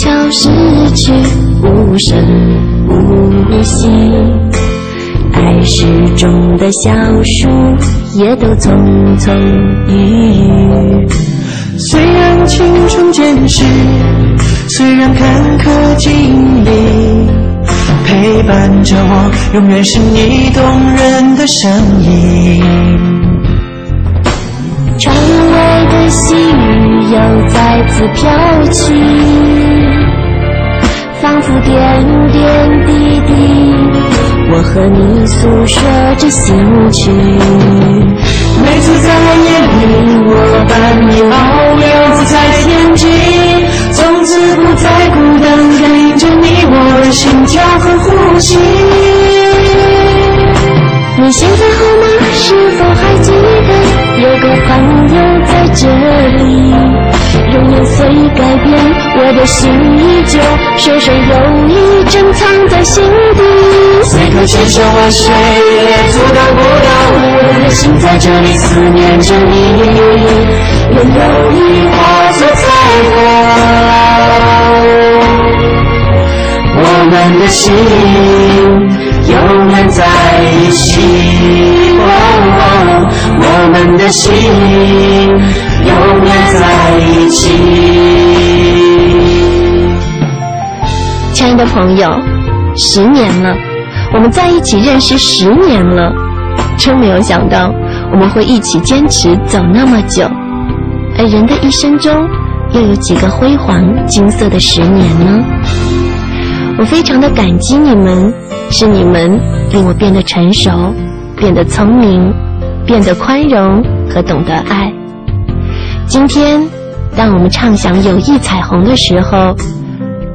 悄悄逝去，无声无息。爱诗中的小树，也都匆匆郁郁。虽然青春渐逝，虽然坎坷经历，陪伴着我，永远是你动人的声音。窗外的细雨又再次飘起，仿佛点点滴滴，我和你诉说着心曲。每次在夜里，我把你保留在天际，从此不再孤单，感应着你我的心跳和呼吸。你我的心依旧，深深有你珍藏在心底。虽可千山万水也阻挡不了我的心在这里思念着你，愿友谊化作彩虹，我们的心永远在一起。哦我们的心朋友，十年了，我们在一起认识十年了，真没有想到我们会一起坚持走那么久。而人的一生中，又有几个辉煌金色的十年呢？我非常的感激你们，是你们令我变得成熟，变得聪明，变得宽容和懂得爱。今天，当我们唱响友谊彩虹的时候，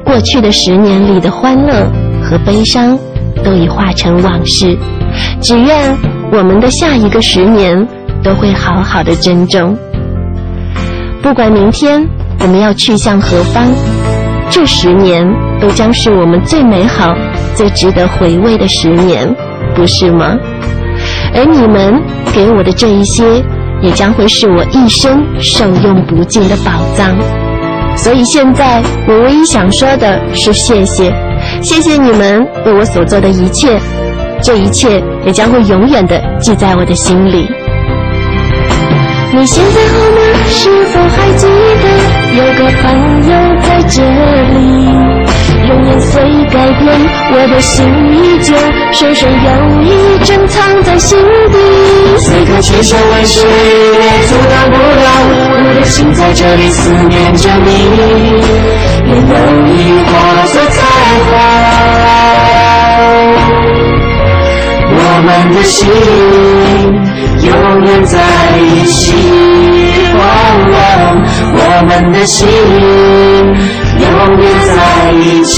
过去的十年里的欢乐和悲伤都已化成往事。只愿我们的下一个十年都会好好的珍重。不管明天我们要去向何方，这十年都将是我们最美好、最值得回味的十年，不是吗？而你们给我的这一些，也将会是我一生受用不尽的宝藏。所以现在我唯一想说的是谢谢，谢谢你们为我所做的一切，这一切也将会永远的记在我的心里。你现在好吗？是否还记得有个朋友在这里？容颜虽改变，我的心依旧，深深有你珍藏在心此刻千山万水也阻挡不了我的心在这里思念着你，愿友谊化作彩虹，我们的心永远在一起。哦哦我们的心永远在一起